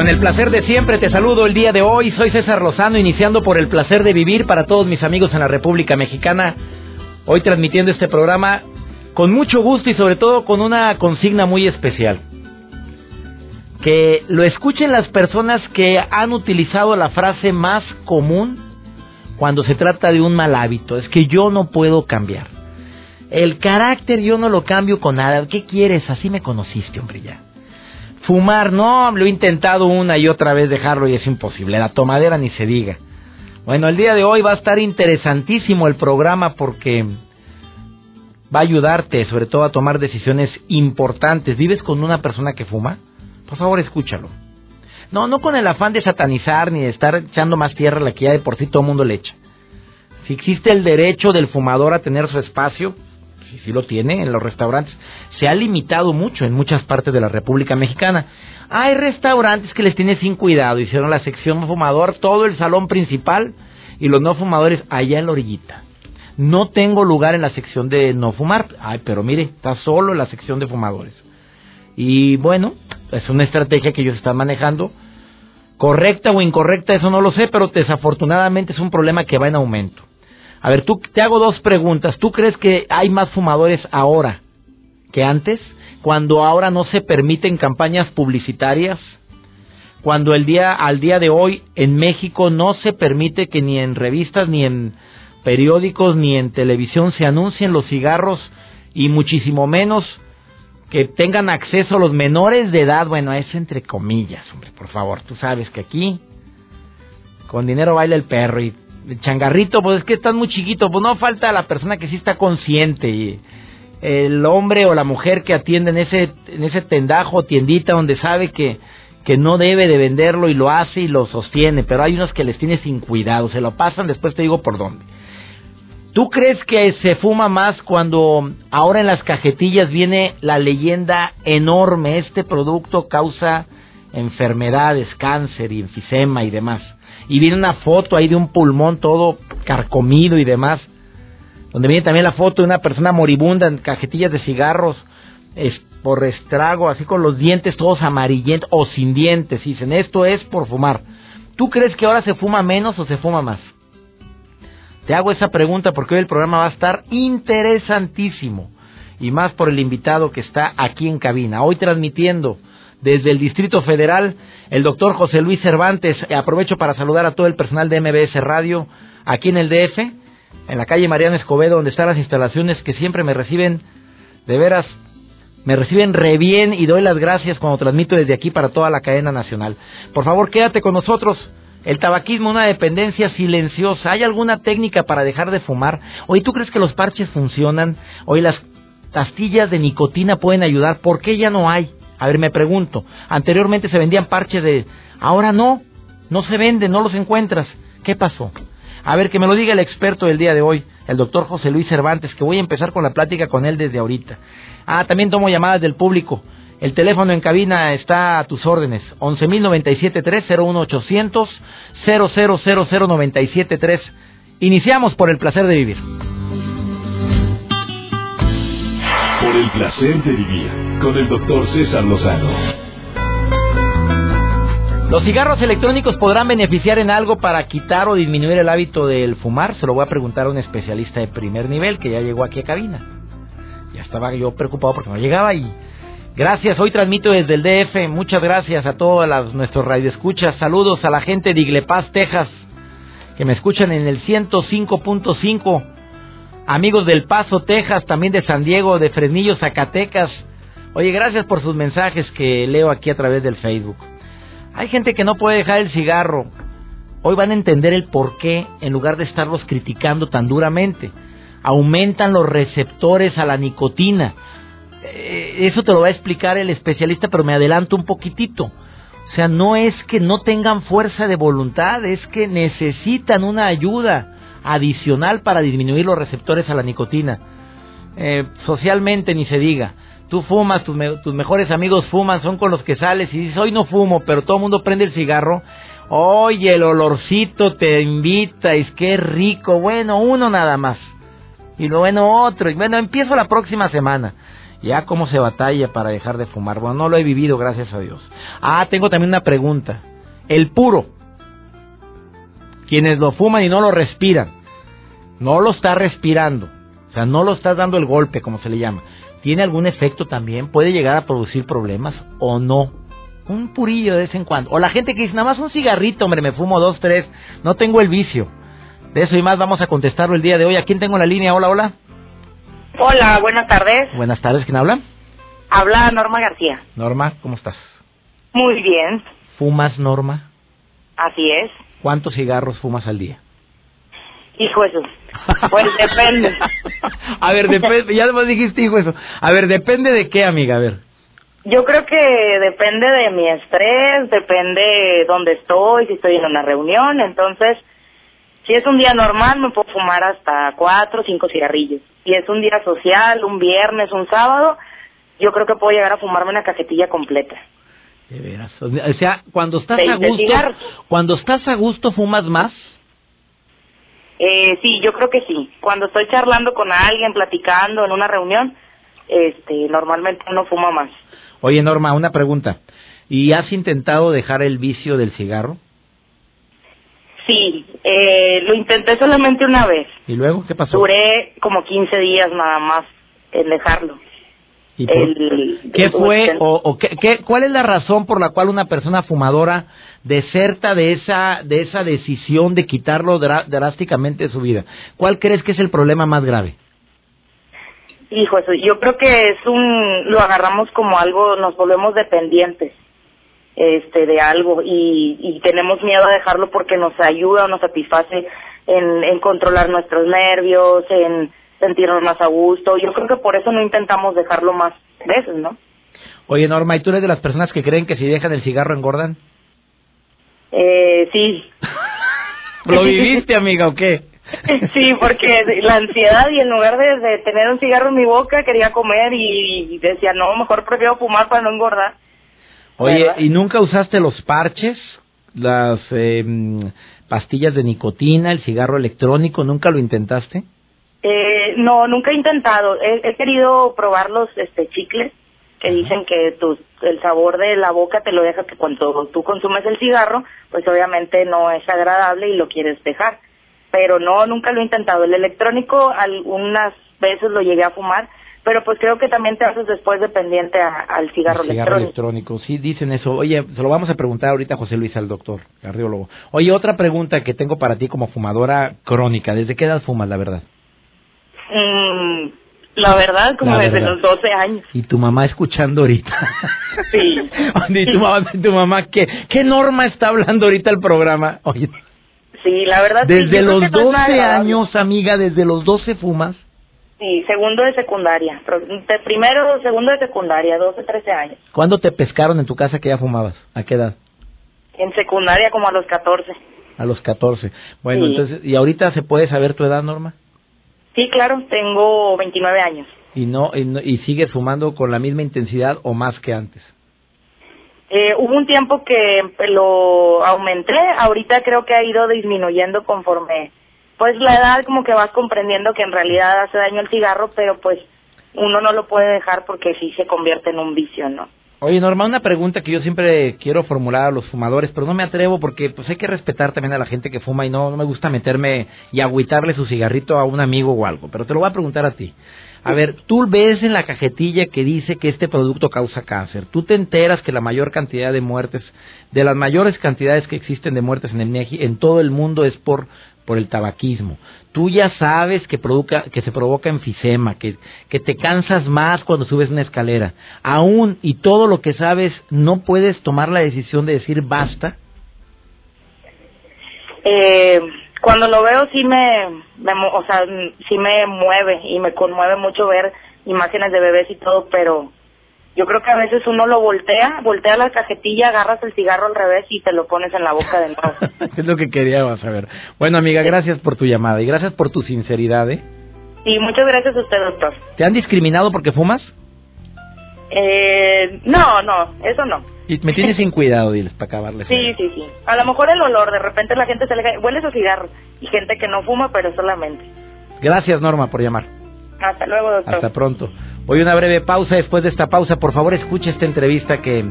Con el placer de siempre te saludo el día de hoy. Soy César Lozano, iniciando por el placer de vivir para todos mis amigos en la República Mexicana. Hoy transmitiendo este programa con mucho gusto y sobre todo con una consigna muy especial. Que lo escuchen las personas que han utilizado la frase más común cuando se trata de un mal hábito. Es que yo no puedo cambiar. El carácter yo no lo cambio con nada. ¿Qué quieres? Así me conociste, hombre, ya. Fumar, no, lo he intentado una y otra vez dejarlo y es imposible. La tomadera ni se diga. Bueno, el día de hoy va a estar interesantísimo el programa porque va a ayudarte sobre todo a tomar decisiones importantes. ¿Vives con una persona que fuma? Por favor, escúchalo. No, no con el afán de satanizar ni de estar echando más tierra a la que ya de por sí todo el mundo le echa. Si existe el derecho del fumador a tener su espacio, si sí lo tiene en los restaurantes, se ha limitado mucho en muchas partes de la República Mexicana. Hay restaurantes que les tienen sin cuidado, hicieron la sección fumador, todo el salón principal y los no fumadores allá en la orillita. No tengo lugar en la sección de no fumar. Ay, pero mire, está solo en la sección de fumadores. Y bueno, es una estrategia que ellos están manejando. Correcta o incorrecta, eso no lo sé, pero desafortunadamente es un problema que va en aumento. A ver, tú te hago dos preguntas. ¿Tú crees que hay más fumadores ahora que antes? Cuando ahora no se permiten campañas publicitarias, cuando el día al día de hoy en México no se permite que ni en revistas ni en periódicos ni en televisión se anuncien los cigarros y muchísimo menos que tengan acceso los menores de edad, bueno, es entre comillas, hombre, por favor, tú sabes que aquí con dinero baila el perro y changarrito, pues es que estás muy chiquito, pues no falta la persona que sí está consciente y el hombre o la mujer que atiende en ese en ese tendajo o tiendita donde sabe que que no debe de venderlo y lo hace y lo sostiene, pero hay unos que les tiene sin cuidado, se lo pasan, después te digo por dónde. ¿Tú crees que se fuma más cuando ahora en las cajetillas viene la leyenda enorme, este producto causa enfermedades, cáncer enfisema y demás? Y viene una foto ahí de un pulmón todo carcomido y demás, donde viene también la foto de una persona moribunda en cajetillas de cigarros es por estrago, así con los dientes todos amarillentos o sin dientes, dicen esto es por fumar. ¿Tú crees que ahora se fuma menos o se fuma más? Te hago esa pregunta porque hoy el programa va a estar interesantísimo y más por el invitado que está aquí en cabina, hoy transmitiendo desde el Distrito Federal, el doctor José Luis Cervantes. Aprovecho para saludar a todo el personal de MBS Radio aquí en el DF, en la calle Mariano Escobedo, donde están las instalaciones que siempre me reciben, de veras, me reciben re bien y doy las gracias cuando transmito desde aquí para toda la cadena nacional. Por favor, quédate con nosotros. El tabaquismo, una dependencia silenciosa. ¿Hay alguna técnica para dejar de fumar? Hoy tú crees que los parches funcionan? Hoy las pastillas de nicotina pueden ayudar. ¿Por qué ya no hay? A ver, me pregunto, anteriormente se vendían parches de... Ahora no, no se venden, no los encuentras. ¿Qué pasó? A ver, que me lo diga el experto del día de hoy, el doctor José Luis Cervantes, que voy a empezar con la plática con él desde ahorita. Ah, también tomo llamadas del público. El teléfono en cabina está a tus órdenes. 11.097.3, 0100973. Iniciamos por el placer de vivir. Por el placer de vivir con el doctor César Lozano. ¿Los cigarros electrónicos podrán beneficiar en algo para quitar o disminuir el hábito del fumar? Se lo voy a preguntar a un especialista de primer nivel que ya llegó aquí a cabina. Ya estaba yo preocupado porque no llegaba y gracias, hoy transmito desde el DF. Muchas gracias a todos nuestros radioescuchas. Saludos a la gente de Iglepaz, Texas, que me escuchan en el 105.5 amigos del Paso, Texas, también de San Diego, de Fresnillo, Zacatecas. Oye, gracias por sus mensajes que leo aquí a través del Facebook. Hay gente que no puede dejar el cigarro. Hoy van a entender el por qué en lugar de estarlos criticando tan duramente. Aumentan los receptores a la nicotina. Eh, eso te lo va a explicar el especialista, pero me adelanto un poquitito. O sea, no es que no tengan fuerza de voluntad, es que necesitan una ayuda adicional para disminuir los receptores a la nicotina. Eh, socialmente ni se diga. Tú fumas, tus, mejores amigos fuman, son con los que sales y dices, hoy no fumo, pero todo el mundo prende el cigarro. Oye, el olorcito te invita, es que rico. Bueno, uno nada más. Y luego otro. Y bueno, empiezo la próxima semana. Ya cómo se batalla para dejar de fumar. Bueno, no lo he vivido, gracias a Dios. Ah, tengo también una pregunta. El puro. Quienes lo fuman y no lo respiran. No lo está respirando. O sea, no lo estás dando el golpe, como se le llama. ¿Tiene algún efecto también? ¿Puede llegar a producir problemas o no? Un purillo de vez en cuando. O la gente que dice, nada más un cigarrito, hombre, me fumo dos, tres, no tengo el vicio. De eso y más vamos a contestarlo el día de hoy. ¿A quién tengo en la línea? Hola, hola. Hola, buenas tardes. Buenas tardes, ¿quién habla? Habla Norma García. Norma, ¿cómo estás? Muy bien. ¿Fumas, Norma? Así es. ¿Cuántos cigarros fumas al día? Hijo eso. Pues depende. a ver, depende, ya además dijiste hijo eso. A ver, depende de qué, amiga, a ver. Yo creo que depende de mi estrés, depende de dónde estoy, si estoy en una reunión, entonces si es un día normal, me puedo fumar hasta cuatro o cinco cigarrillos. Si es un día social, un viernes, un sábado, yo creo que puedo llegar a fumarme una cajetilla completa. De veras. O sea, cuando estás a gusto, cuando estás a gusto, ¿fumas más? Eh, sí, yo creo que sí. Cuando estoy charlando con alguien, platicando en una reunión, este, normalmente uno fuma más. Oye, Norma, una pregunta. ¿Y has intentado dejar el vicio del cigarro? Sí, eh, lo intenté solamente una vez. ¿Y luego qué pasó? Duré como 15 días nada más en dejarlo. ¿Y ¿Qué fue o, qué, cuál es la razón por la cual una persona fumadora deserta de esa de esa decisión de quitarlo drásticamente de su vida? ¿Cuál crees que es el problema más grave? Hijo, yo creo que es un lo agarramos como algo, nos volvemos dependientes este de algo y, y tenemos miedo a dejarlo porque nos ayuda o nos satisface en, en controlar nuestros nervios, en sentirnos más a gusto. Yo creo que por eso no intentamos dejarlo más veces, ¿no? Oye, Norma, ¿y tú eres de las personas que creen que si dejan el cigarro engordan? Eh, sí. ¿Lo viviste, amiga, o qué? sí, porque la ansiedad y en lugar de, tener un cigarro en mi boca quería comer y, decía, no, mejor prefiero fumar para no engordar. Oye, ¿y nunca usaste los parches? Las eh, pastillas de nicotina, el cigarro electrónico, ¿nunca lo intentaste? Eh, no, nunca he intentado. He, querido probar los este, chicles que dicen que tu, el sabor de la boca te lo deja que cuando tú consumes el cigarro, pues obviamente no es agradable y lo quieres dejar. Pero no, nunca lo he intentado. El electrónico algunas veces lo llegué a fumar, pero pues creo que también te haces después dependiente al cigarro, el cigarro electrónico. Sí, dicen eso. Oye, se lo vamos a preguntar ahorita a José Luis, al doctor, cardiólogo. Oye, otra pregunta que tengo para ti como fumadora crónica. ¿Desde qué edad fumas, la verdad? Mm, la verdad, como desde los 12 años. ¿Y tu mamá escuchando ahorita? Sí. ¿Y tu mamá, tu mamá qué, qué norma está hablando ahorita el programa? Oye. Sí, la verdad. Desde los 12 años, amiga, desde los 12 fumas. Sí, segundo de secundaria. Primero, segundo de secundaria, 12, 13 años. ¿Cuándo te pescaron en tu casa que ya fumabas? ¿A qué edad? En secundaria, como a los 14. A los 14. Bueno, entonces, ¿y ahorita se puede saber tu edad, Norma? Sí, claro, tengo 29 años. ¿Y, no, y, sigues fumando con la misma intensidad o más que antes? Eh, hubo un tiempo que lo aumenté, ahorita creo que ha ido disminuyendo conforme, pues la edad como que vas comprendiendo que en realidad hace daño el cigarro, pero pues uno no lo puede dejar porque sí se convierte en un vicio, ¿no? Oye, Norma, una pregunta que yo siempre quiero formular a los fumadores, pero no me atrevo porque pues hay que respetar también a la gente que fuma y no, no me gusta meterme y agüitarle su cigarrito a un amigo o algo, pero te lo voy a preguntar a ti. A ver, tú ves en la cajetilla que dice que este producto causa cáncer. Tú te enteras que la mayor cantidad de muertes, de las mayores cantidades que existen de muertes en el en todo el mundo es por por el tabaquismo. Tú ya sabes que, provoca, que se provoca enfisema, que, que te cansas más cuando subes una escalera. Aún y todo lo que sabes, ¿no puedes tomar la decisión de decir basta? Eh, cuando lo veo sí me, o sea, sí me mueve y me conmueve mucho ver imágenes de bebés y todo, pero yo creo que a veces uno lo voltea, voltea la cajetilla, agarras el cigarro al revés y te lo pones en la boca de nuevo. es lo que quería saber. Bueno, amiga, gracias por tu llamada y gracias por tu sinceridad, ¿eh? Sí, muchas gracias a usted, doctor. ¿Te han discriminado porque fumas? Eh, no, no, eso no. Y me tienes sin cuidado, diles, para acabarles. Sí, sí, sí. A lo mejor el olor, de repente la gente se le cae, huele su cigarro. Y gente que no fuma, pero solamente. Gracias, Norma, por llamar. Hasta luego, doctor. Hasta pronto. Voy una breve pausa. Después de esta pausa, por favor, escuche esta entrevista que,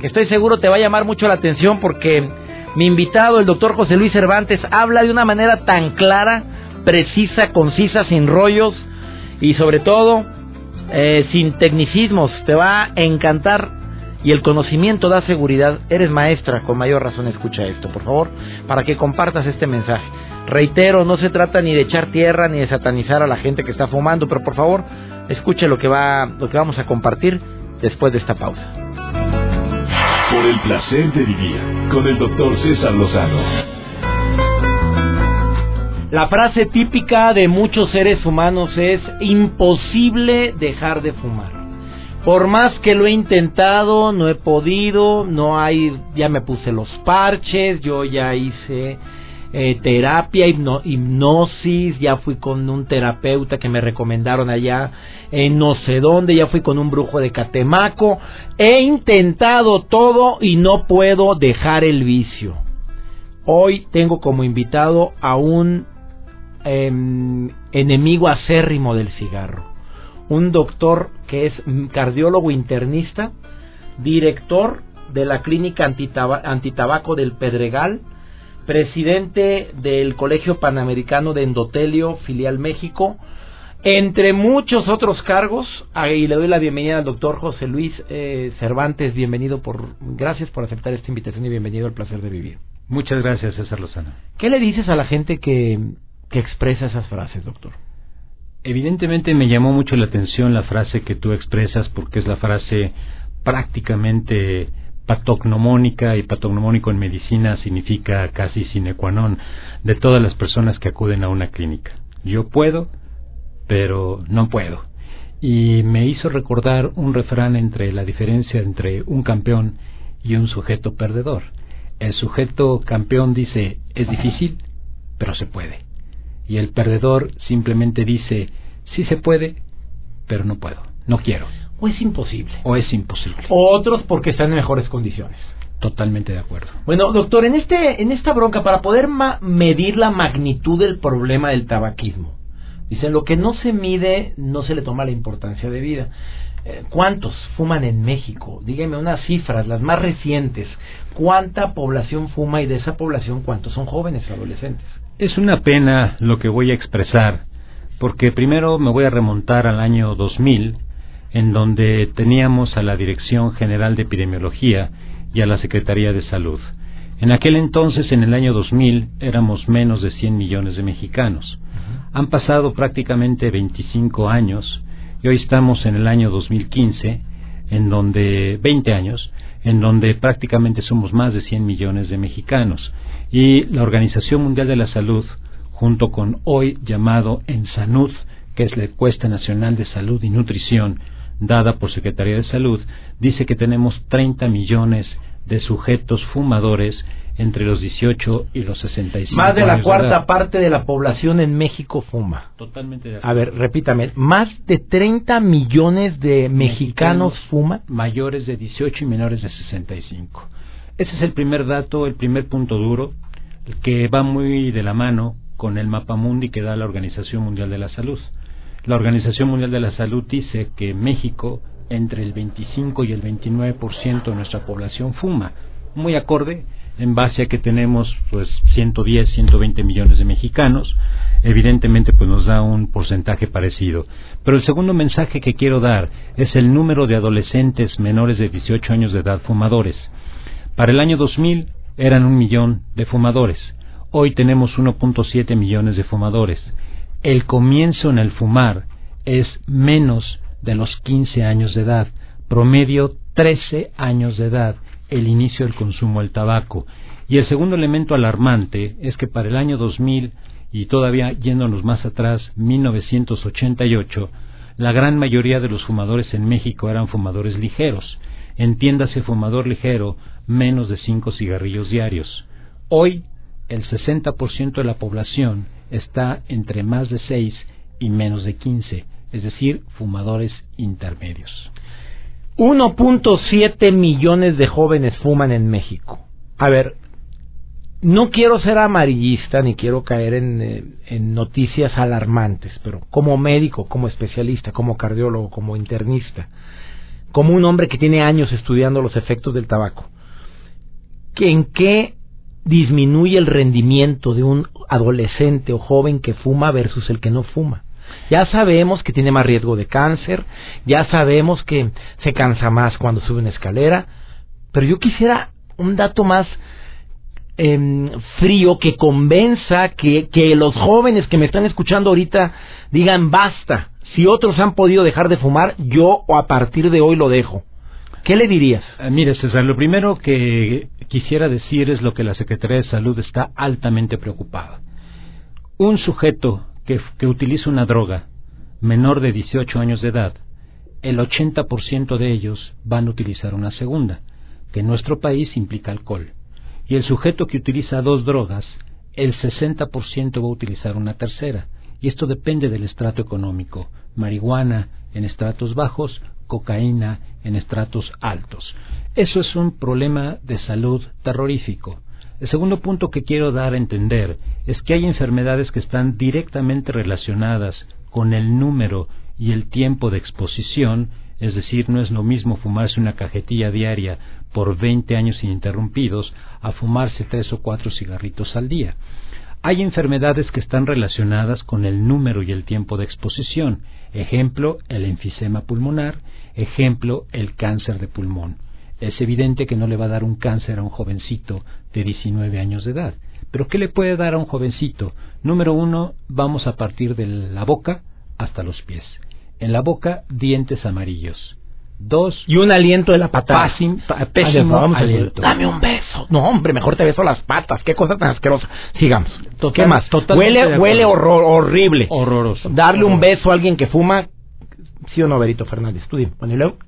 que estoy seguro te va a llamar mucho la atención porque mi invitado, el doctor José Luis Cervantes, habla de una manera tan clara, precisa, concisa, sin rollos y sobre todo eh, sin tecnicismos. Te va a encantar y el conocimiento da seguridad. Eres maestra, con mayor razón escucha esto, por favor, para que compartas este mensaje. Reitero, no se trata ni de echar tierra ni de satanizar a la gente que está fumando, pero por favor, escuche lo que va lo que vamos a compartir después de esta pausa. Por el placer de vivir con el doctor César Lozano. La frase típica de muchos seres humanos es imposible dejar de fumar. Por más que lo he intentado, no he podido, no hay, ya me puse los parches, yo ya hice eh, terapia, hipnosis, ya fui con un terapeuta que me recomendaron allá en no sé dónde, ya fui con un brujo de Catemaco, he intentado todo y no puedo dejar el vicio. Hoy tengo como invitado a un em, enemigo acérrimo del cigarro un doctor que es cardiólogo internista, director de la clínica antitabaco del Pedregal, presidente del Colegio Panamericano de Endotelio, filial México, entre muchos otros cargos. Ahí le doy la bienvenida al doctor José Luis eh, Cervantes. Bienvenido por, gracias por aceptar esta invitación y bienvenido al placer de vivir. Muchas gracias, César Lozano. ¿Qué le dices a la gente que, que expresa esas frases, doctor? Evidentemente me llamó mucho la atención la frase que tú expresas porque es la frase prácticamente patognomónica y patognomónico en medicina significa casi sine qua non de todas las personas que acuden a una clínica. Yo puedo, pero no puedo. Y me hizo recordar un refrán entre la diferencia entre un campeón y un sujeto perdedor. El sujeto campeón dice, es difícil, pero se puede y el perdedor simplemente dice, sí se puede, pero no puedo, no quiero. O es imposible. O es imposible. O otros porque están en mejores condiciones. Totalmente de acuerdo. Bueno, doctor, en este en esta bronca para poder medir la magnitud del problema del tabaquismo. Dicen, lo que no se mide no se le toma la importancia de vida. Eh, ¿Cuántos fuman en México? Dígame unas cifras, las más recientes. ¿Cuánta población fuma y de esa población cuántos son jóvenes adolescentes? Es una pena lo que voy a expresar, porque primero me voy a remontar al año 2000, en donde teníamos a la Dirección General de Epidemiología y a la Secretaría de Salud. En aquel entonces, en el año 2000, éramos menos de 100 millones de mexicanos. Han pasado prácticamente 25 años y hoy estamos en el año 2015, en donde 20 años, en donde prácticamente somos más de 100 millones de mexicanos y la Organización Mundial de la Salud, junto con hoy llamado ENSANUD, que es la Encuesta Nacional de Salud y Nutrición dada por Secretaría de Salud, dice que tenemos 30 millones de sujetos fumadores entre los 18 y los 65 Más de la cuarta parte de la población en México fuma. Totalmente de acuerdo. A ver, repítame, más de 30 millones de mexicanos, mexicanos fuman. Mayores de 18 y menores de 65. Ese es el primer dato, el primer punto duro, que va muy de la mano con el mapa mundi que da la Organización Mundial de la Salud. La Organización Mundial de la Salud dice que México entre el 25 y el 29% de nuestra población fuma, muy acorde en base a que tenemos pues 110, 120 millones de mexicanos, evidentemente pues nos da un porcentaje parecido. Pero el segundo mensaje que quiero dar es el número de adolescentes menores de 18 años de edad fumadores. Para el año 2000 eran un millón de fumadores. Hoy tenemos 1.7 millones de fumadores. El comienzo en el fumar es menos de los 15 años de edad, promedio 13 años de edad, el inicio del consumo del tabaco. Y el segundo elemento alarmante es que para el año 2000 y todavía yéndonos más atrás, 1988, la gran mayoría de los fumadores en México eran fumadores ligeros. Entiéndase fumador ligero, menos de cinco cigarrillos diarios. Hoy, el 60% de la población está entre más de seis y menos de 15, es decir, fumadores intermedios. 1.7 millones de jóvenes fuman en México. A ver, no quiero ser amarillista ni quiero caer eh, en, noticias alarmantes, pero como médico, como especialista, como cardiólogo, como internista, como un hombre que tiene años estudiando los efectos del tabaco, ¿en qué disminuye el rendimiento de un adolescente o joven que fuma versus el que no fuma? Ya sabemos que tiene más riesgo de cáncer, ya sabemos que se cansa más cuando sube una escalera, pero yo quisiera un dato más Em, frío que convenza que, que los jóvenes que me están escuchando ahorita digan basta. Si otros han podido dejar de fumar, yo a partir de hoy lo dejo. ¿Qué le dirías? Eh, mire, César, lo primero que quisiera decir es lo que la Secretaría de Salud está altamente preocupada. Un sujeto que, que utiliza una droga menor de 18 años de edad, el 80% de ellos van a utilizar una segunda, que en nuestro país implica alcohol y el sujeto que utiliza dos drogas, el 60% va a utilizar una tercera. Y esto depende del estrato económico. Marihuana en estratos bajos, cocaína en estratos altos. Eso es un problema de salud terrorífico. El segundo punto que quiero dar a entender es que hay enfermedades que están directamente relacionadas con el número y el tiempo de exposición, es decir, no es lo mismo fumarse una cajetilla diaria por 20 años ininterrumpidos a fumarse tres o cuatro cigarritos al día. Hay enfermedades que están relacionadas con el número y el tiempo de exposición. Ejemplo, el enfisema pulmonar. Ejemplo, el cáncer de pulmón. Es evidente que no le va a dar un cáncer a un jovencito de 19 años de edad. Pero ¿qué le puede dar a un jovencito? Número uno, vamos a partir de la boca hasta los pies. En la boca, dientes amarillos dos y un aliento de la patada. pésimo aliento. Dame un beso. No, hombre, mejor te beso las patas. Qué cosa tan asquerosa. Sigamos. ¿Qué más? Huele, huele horrible. Horroroso. Darle un beso a alguien que fuma ¿Sí o no, Berito Fernández? Tú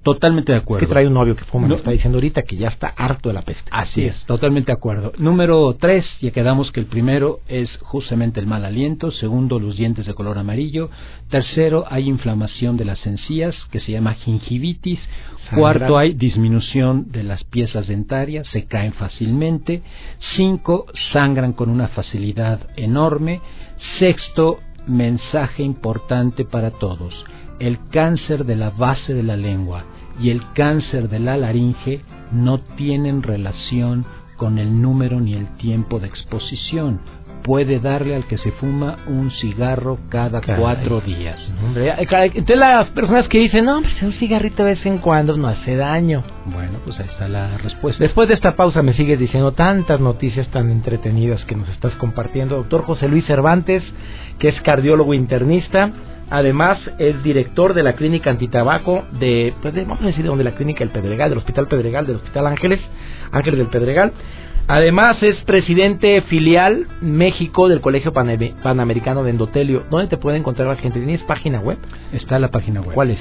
Totalmente de acuerdo. Que trae un novio que fuma, no, está diciendo ahorita que ya está harto de la peste. Así es, totalmente de acuerdo. Número tres, ya quedamos que el primero es justamente el mal aliento. Segundo, los dientes de color amarillo. Tercero, hay inflamación de las encías, que se llama gingivitis. Cuarto, hay disminución de las piezas dentarias, se caen fácilmente. Cinco, sangran con una facilidad enorme. Sexto, mensaje importante para todos el cáncer de la base de la lengua y el cáncer de la laringe no tienen relación con el número ni el tiempo de exposición. Puede darle al que se fuma un cigarro cada cuatro días. entonces las personas que dicen, no, pues un cigarrito de vez en cuando no hace daño. Bueno, pues ahí está la respuesta. Después de esta pausa me sigues diciendo tantas noticias tan entretenidas que nos estás compartiendo. Doctor José Luis Cervantes, que es cardiólogo internista Además, es director de la clínica antitabaco de, pues vamos a decir, de la clínica El Pedregal, del Hospital Pedregal, del Hospital Ángeles, Ángeles del Pedregal. Además, es presidente filial México del Colegio Panamericano de Endotelio. ¿Dónde te puede encontrar la gente? ¿Tienes página web? Está la página web. ¿Cuál es?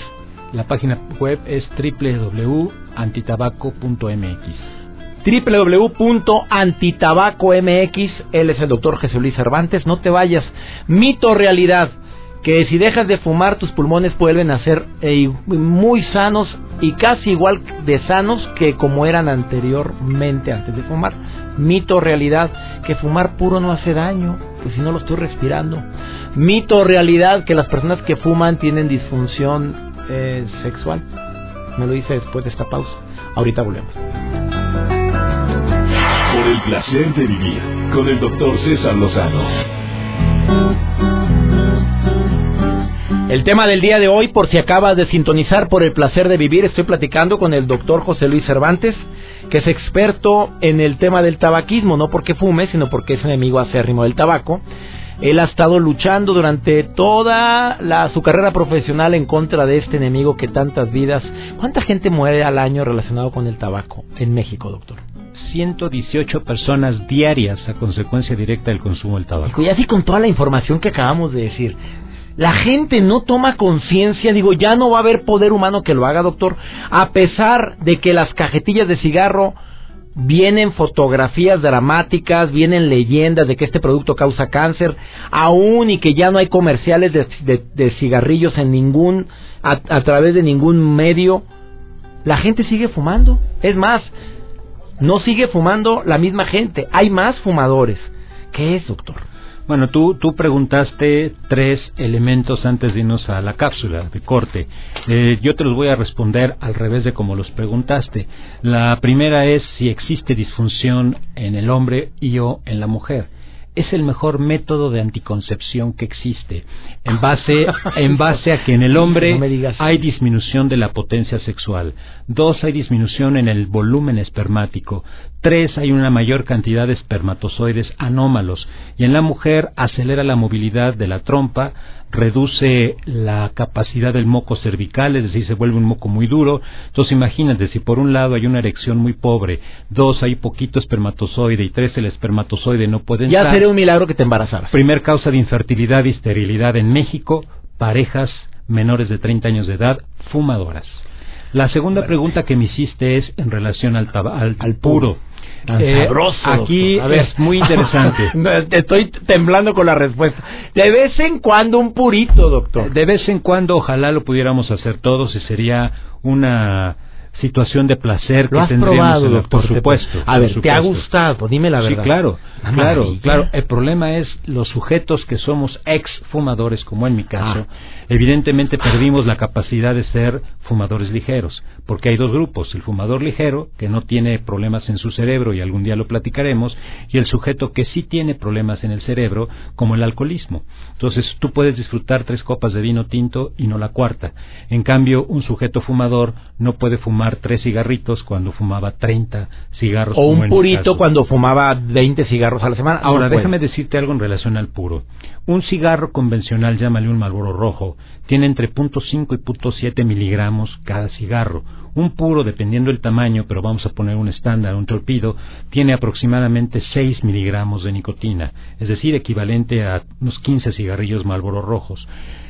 La página web es www.antitabaco.mx www.antitabaco.mx. Él es el doctor Jesús Luis Cervantes. No te vayas. Mito realidad que si dejas de fumar tus pulmones vuelven a ser muy sanos y casi igual de sanos que como eran anteriormente antes de fumar. Mito realidad que fumar puro no hace daño, pues si no lo estoy respirando. Mito realidad que las personas que fuman tienen disfunción eh, sexual. Me lo dice después de esta pausa. Ahorita volvemos. Por el placer de vivir con el doctor César Lozano. El tema del día de hoy, por si acabas de sintonizar por el placer de vivir, estoy platicando con el doctor José Luis Cervantes, que es experto en el tema del tabaquismo, no porque fume, sino porque es enemigo acérrimo del tabaco. Él ha estado luchando durante toda su carrera profesional en contra de este enemigo que tantas vidas. ¿Cuánta gente muere al año relacionado con el tabaco en México, doctor? 118 personas diarias a consecuencia directa del consumo del tabaco. Y así con toda la información que acabamos de decir, La gente no toma conciencia, digo, ya no va a haber poder humano que lo haga, doctor, a pesar de que las cajetillas de cigarro vienen fotografías dramáticas, vienen leyendas de que este producto causa cáncer, aún y que ya no hay comerciales de, cigarrillos en ningún, a, a través de ningún medio, la gente sigue fumando. Es más, no sigue fumando la misma gente, hay más fumadores. ¿Qué es, doctor? Bueno, tú, preguntaste tres elementos antes de irnos a la cápsula de corte. Eh, yo te los voy a responder al revés de como los preguntaste. La primera es si existe disfunción en el hombre y o en la mujer es el mejor método de anticoncepción que existe, en base, en base a que en el hombre hay disminución de la potencia sexual, dos, hay disminución en el volumen espermático, tres, hay una mayor cantidad de espermatozoides anómalos, y en la mujer acelera la movilidad de la trompa, reduce la capacidad del moco cervical, es decir, se vuelve un moco muy duro. Entonces imagínate, si por un lado hay una erección muy pobre, dos, hay poquito espermatozoide y tres, el espermatozoide no puede entrar. Ya sería un milagro que te embarazaras. Primer causa de infertilidad y esterilidad en México, parejas menores de 30 años de edad, fumadoras. La segunda pregunta que me hiciste es en relación al, al puro. Eh, aquí es muy interesante. Estoy temblando con la respuesta. De vez en cuando un purito, doctor. De vez en cuando, ojalá lo pudiéramos hacer todos y sería una situación de placer que tendríamos doctor, por supuesto. A ver, ¿te ha gustado? Dime la verdad. Sí, claro, claro, claro. El problema es los sujetos que somos ex fumadores, como en mi caso, ah. evidentemente perdimos la capacidad de ser fumadores ligeros, porque hay dos grupos, el fumador ligero, que no tiene problemas en su cerebro y algún día lo platicaremos, y el sujeto que sí tiene problemas en el cerebro, como el alcoholismo. Entonces, tú puedes disfrutar tres copas de vino tinto y no la cuarta. En cambio, un sujeto fumador no puede fumar tres cigarritos cuando fumaba 30 cigarros. O un purito cuando fumaba 20 cigarros a la semana. Ahora, déjame decirte algo en relación al puro. Un cigarro convencional, llámale un Marlboro rojo, tiene entre 0.5 y 0.7 miligramos cada cigarro. Un puro, dependiendo del tamaño, pero vamos a poner un estándar, un torpido, tiene aproximadamente 6 miligramos de nicotina, es decir, equivalente a unos 15 cigarrillos Marlboro rojos.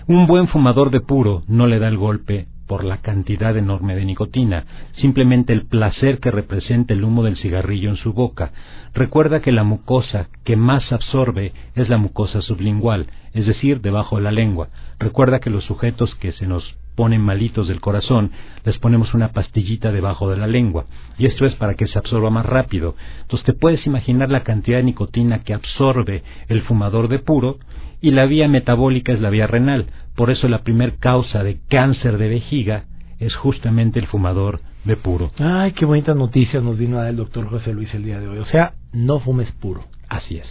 Un buen fumador de puro no le da el golpe por la cantidad enorme de nicotina, simplemente el placer que representa el humo del cigarrillo en su boca. Recuerda que la mucosa que más absorbe es la mucosa sublingual, es decir, debajo de la lengua. Recuerda que los sujetos que se nos ponen malitos del corazón, les ponemos una pastillita debajo de la lengua, y esto es para que se absorba más rápido. Entonces te puedes imaginar la cantidad de nicotina que absorbe el fumador de puro, y la vía metabólica es la vía renal. Por eso la primer causa de cáncer de vejiga es justamente el fumador de puro. Ay, qué bonita noticia nos vino el doctor José Luis el día de hoy. O sea, no fumes puro. Así es.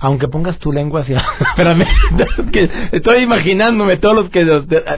Aunque pongas tu lengua hacia... Espérame, que estoy imaginándome todos los que...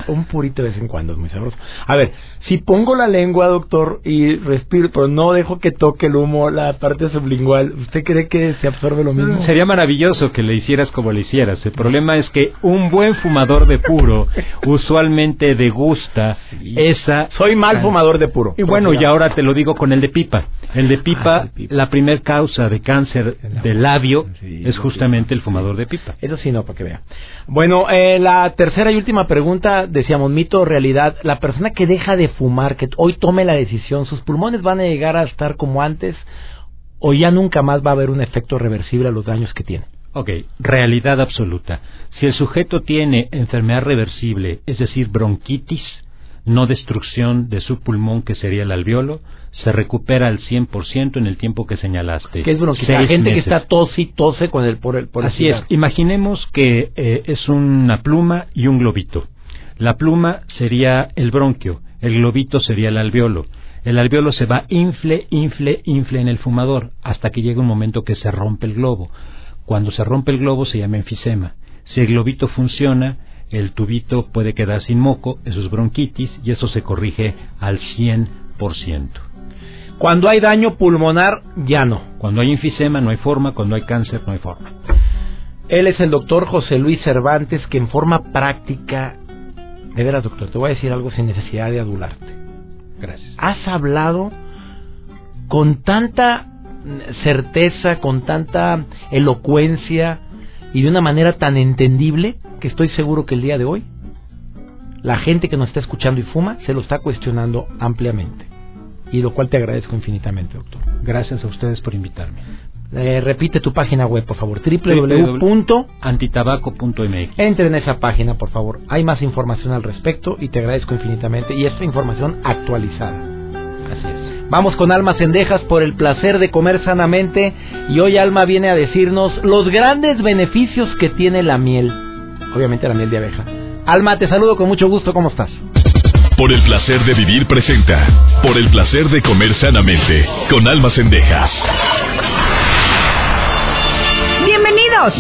Un purito de vez en cuando es muy sabroso. A ver, si pongo la lengua, doctor, y respiro, pero no dejo que toque el humo la parte sublingual, ¿usted cree que se absorbe lo mismo? Sería maravilloso que le hicieras como le hicieras. El problema es que un buen fumador de puro usualmente degusta esa... Soy mal fumador de puro. Y bueno, y ahora te lo digo con el de pipa. El de pipa, ah, la primer causa de cáncer del labio es justamente el fumador de pipa. Eso sí, no, para que vea. Bueno, eh, la tercera y última pregunta, decíamos, mito o realidad. La persona que deja de fumar, que hoy tome la decisión, ¿sus pulmones van a llegar a estar como antes o ya nunca más va a haber un efecto reversible a los daños que tiene? Ok, realidad absoluta. Si el sujeto tiene enfermedad reversible, es decir, bronquitis, no destrucción de su pulmón, que sería el alveolo, se recupera al 100% en el tiempo que señalaste. ¿Qué es bronquitis? La gente que está tos y tose con el, por el, por Así es. Imaginemos que eh, es una pluma y un globito. La pluma sería el bronquio, el globito sería el alveolo. El alveolo se va infle, infle, infle en el fumador hasta que llega un momento que se rompe el globo. Cuando se rompe el globo se llama enfisema. Si el globito funciona, el tubito puede quedar sin moco, eso es bronquitis, y eso se corrige al 100%. Cuando hay daño pulmonar, ya no. Cuando hay enfisema no hay forma, cuando hay cáncer no hay forma. Él es el doctor José Luis Cervantes, que en forma práctica, de veras doctor, te voy a decir algo sin necesidad de adularte. Gracias. Has hablado con tanta certeza, con tanta elocuencia y de una manera tan entendible que estoy seguro que el día de hoy la gente que nos está escuchando y fuma se lo está cuestionando ampliamente. Y lo cual te agradezco infinitamente, doctor. Gracias a ustedes por invitarme. Eh, repite tu página web, por favor. www.antitabaco.mx. Entre en esa página, por favor. Hay más información al respecto y te agradezco infinitamente. Y esta información actualizada. Así es. Vamos con Alma Cendejas por el placer de comer sanamente. Y hoy Alma viene a decirnos los grandes beneficios que tiene la miel. Obviamente la miel de abeja. Alma, te saludo con mucho gusto. ¿Cómo estás? Por el placer de vivir presenta. Por el placer de comer sanamente. Con Alma Cendejas.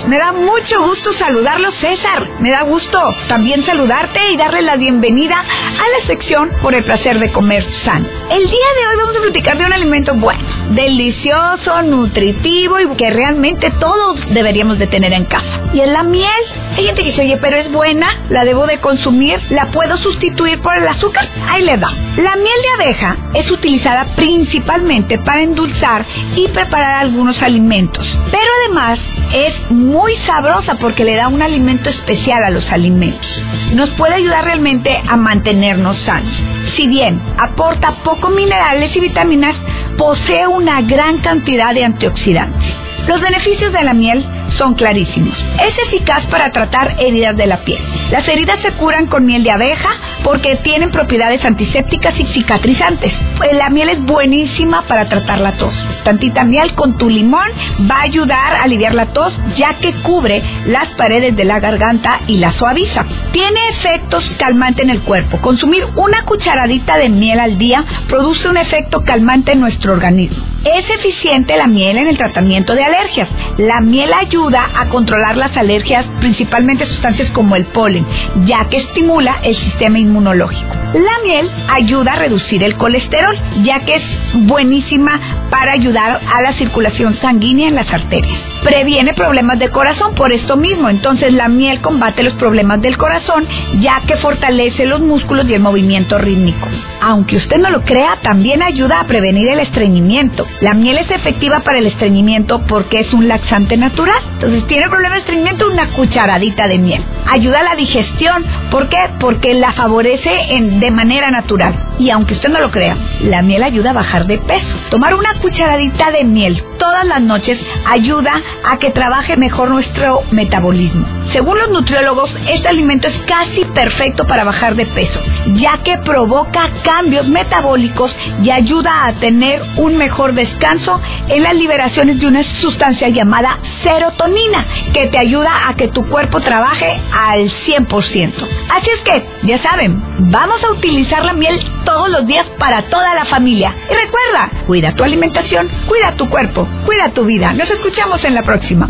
Me da mucho gusto saludarlos, César. Me da gusto también saludarte y darle la bienvenida a la sección por el placer de comer sano. El día de hoy vamos a platicar de un alimento bueno, delicioso, nutritivo y que realmente todos deberíamos de tener en casa. Y es la miel. Hay gente que dice, oye, pero es buena, la debo de consumir, la puedo sustituir por el azúcar. Ahí le da. La miel de abeja es utilizada principalmente para endulzar y preparar algunos alimentos, pero además es muy sabrosa porque le da un alimento especial a los alimentos. Nos puede ayudar realmente a mantenernos sanos. Si bien aporta poco minerales y vitaminas, posee una gran cantidad de antioxidantes. Los beneficios de la miel son clarísimos. Es eficaz para tratar heridas de la piel. Las heridas se curan con miel de abeja porque tienen propiedades antisépticas y cicatrizantes. La miel es buenísima para tratar la tos. Tantita miel con tu limón va a ayudar a aliviar la tos ya que cubre las paredes de la garganta y la suaviza. Tiene efectos calmantes en el cuerpo. Consumir una cucharadita de miel al día produce un efecto calmante en nuestro organismo. Es eficiente la miel en el tratamiento de alergias. La miel ayuda a controlar las alergias, principalmente sustancias como el polen, ya que estimula el sistema inmunológico. La miel ayuda a reducir el colesterol, ya que es buenísima para ayudar a la circulación sanguínea en las arterias. Previene problemas de corazón por esto mismo, entonces la miel combate los problemas del corazón, ya que fortalece los músculos y el movimiento rítmico. Aunque usted no lo crea, también ayuda a prevenir el estreñimiento. La miel es efectiva para el estreñimiento porque es un laxante natural. Entonces, tiene problemas de estreñimiento, una cucharadita de miel. Ayuda a la digestión. ¿Por qué? Porque la favorece en, de manera natural. Y aunque usted no lo crea, la miel ayuda a bajar de peso. Tomar una cucharadita de miel todas las noches ayuda a que trabaje mejor nuestro metabolismo. Según los nutriólogos, este alimento es casi perfecto para bajar de peso, ya que provoca cambios metabólicos y ayuda a tener un mejor descanso en las liberaciones de una sustancia llamada serotonina, que te ayuda a que tu cuerpo trabaje al 100%. Así es que, ya saben, vamos a utilizar la miel todos los días para toda la familia. Y recuerda, cuida tu alimentación, cuida tu cuerpo, cuida tu vida. Nos escuchamos en la próxima.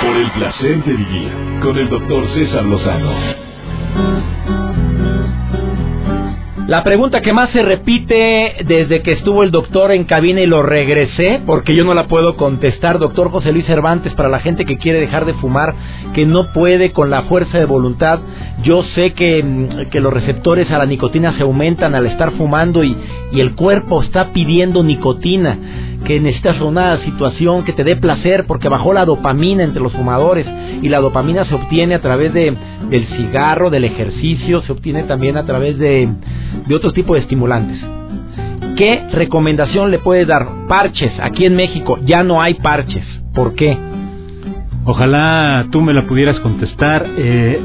Por el placer de vivir con el doctor César Lozano. La pregunta que más se repite desde que estuvo el doctor en cabina y lo regresé, porque yo no la puedo contestar, doctor José Luis Cervantes, para la gente que quiere dejar de fumar, que no puede con la fuerza de voluntad. Yo sé que, mm, que los receptores a la nicotina se aumentan al estar fumando y, y el cuerpo está pidiendo nicotina que necesitas una situación que te dé placer porque bajó la dopamina entre los fumadores y la dopamina se obtiene a través de, del cigarro, del ejercicio, se obtiene también a través de, de otro tipo de estimulantes. ¿Qué recomendación le puede dar? Parches, aquí en México ya no hay parches. ¿Por qué? Ojalá tú me la pudieras contestar. Eh,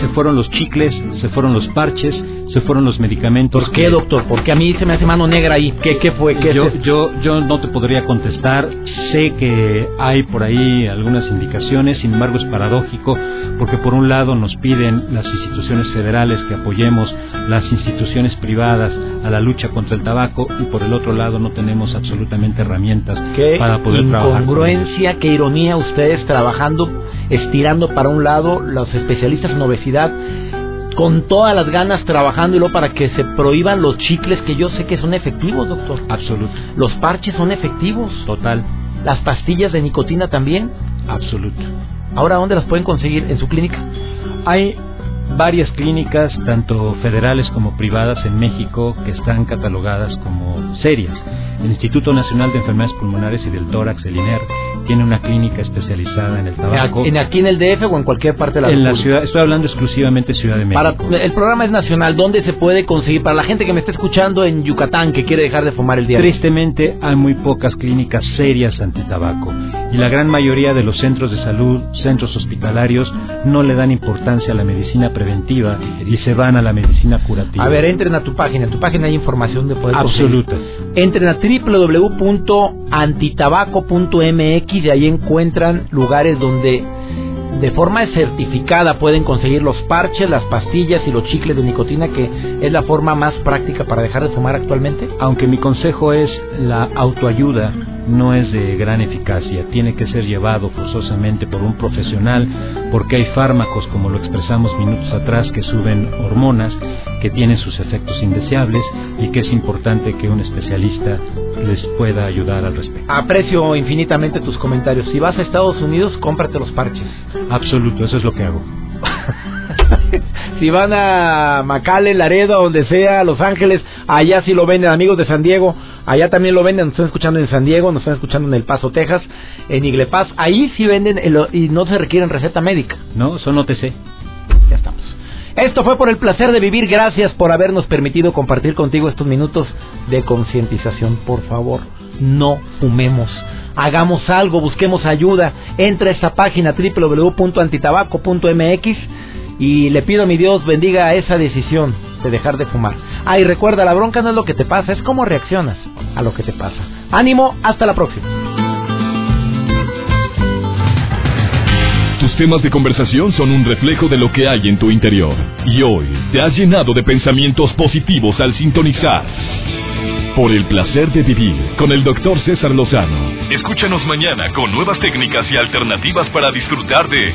se fueron los chicles, se fueron los parches, se fueron los medicamentos. ¿Por qué, doctor? Porque a mí se me hace mano negra ahí. ¿Qué, qué fue? ¿Qué yo, yo, yo no te podría contestar. Sé que hay por ahí algunas indicaciones, sin embargo es paradójico, porque por un lado nos piden las instituciones federales que apoyemos las instituciones privadas a la lucha contra el tabaco y por el otro lado no tenemos absolutamente herramientas para poder trabajar. Incongruencia, qué ironía ustedes trabajando, estirando para un lado los especialistas en con todas las ganas trabajando y luego para que se prohíban los chicles que yo sé que son efectivos, doctor. Absoluto. Los parches son efectivos. Total. Las pastillas de nicotina también. Absoluto. Ahora, ¿dónde las pueden conseguir? ¿En su clínica? Hay varias clínicas, tanto federales como privadas en México, que están catalogadas como serias. El Instituto Nacional de Enfermedades Pulmonares y del Tórax, el INER, tiene una clínica especializada en el tabaco. ¿En aquí en el DF o en cualquier parte de la En la ciudad, estoy hablando exclusivamente Ciudad de México. Para, el programa es nacional. ¿Dónde se puede conseguir? Para la gente que me está escuchando en Yucatán, que quiere dejar de fumar el día. Tristemente, hay muy pocas clínicas serias antitabaco. Y la gran mayoría de los centros de salud, centros hospitalarios, no le dan importancia a la medicina preventiva y se van a la medicina curativa. A ver, entren a tu página. En tu página hay información de poder Absoluta. Entren a www.antitabaco.mx y ahí encuentran lugares donde de forma certificada pueden conseguir los parches, las pastillas y los chicles de nicotina, que es la forma más práctica para dejar de fumar actualmente? Aunque mi consejo es la autoayuda, no es de gran eficacia, tiene que ser llevado forzosamente por un profesional, porque hay fármacos, como lo expresamos minutos atrás, que suben hormonas, que tienen sus efectos indeseables y que es importante que un especialista les pueda ayudar al respecto. Aprecio infinitamente tus comentarios. Si vas a Estados Unidos, cómprate los parches. Absoluto, eso es lo que hago. si van a McAllen, Laredo, donde sea, Los Ángeles, allá sí lo venden, amigos de San Diego, allá también lo venden, nos están escuchando en San Diego, nos están escuchando en El Paso, Texas, en Iglepaz, ahí sí venden y no se requieren receta médica. No, son OTC. Ya estamos. Esto fue por el placer de vivir. Gracias por habernos permitido compartir contigo estos minutos de concientización. Por favor, no fumemos. Hagamos algo, busquemos ayuda. Entra a esta página www.antitabaco.mx y le pido a mi Dios bendiga esa decisión de dejar de fumar. Ah, recuerda, la bronca no es lo que te pasa, es cómo reaccionas a lo que te pasa. Ánimo, hasta la próxima. Tus temas de conversación son un reflejo de lo que hay en tu interior. Y hoy te has llenado de pensamientos positivos al sintonizar. Por el placer de vivir con el doctor César Lozano. Escúchanos mañana con nuevas técnicas y alternativas para disfrutar de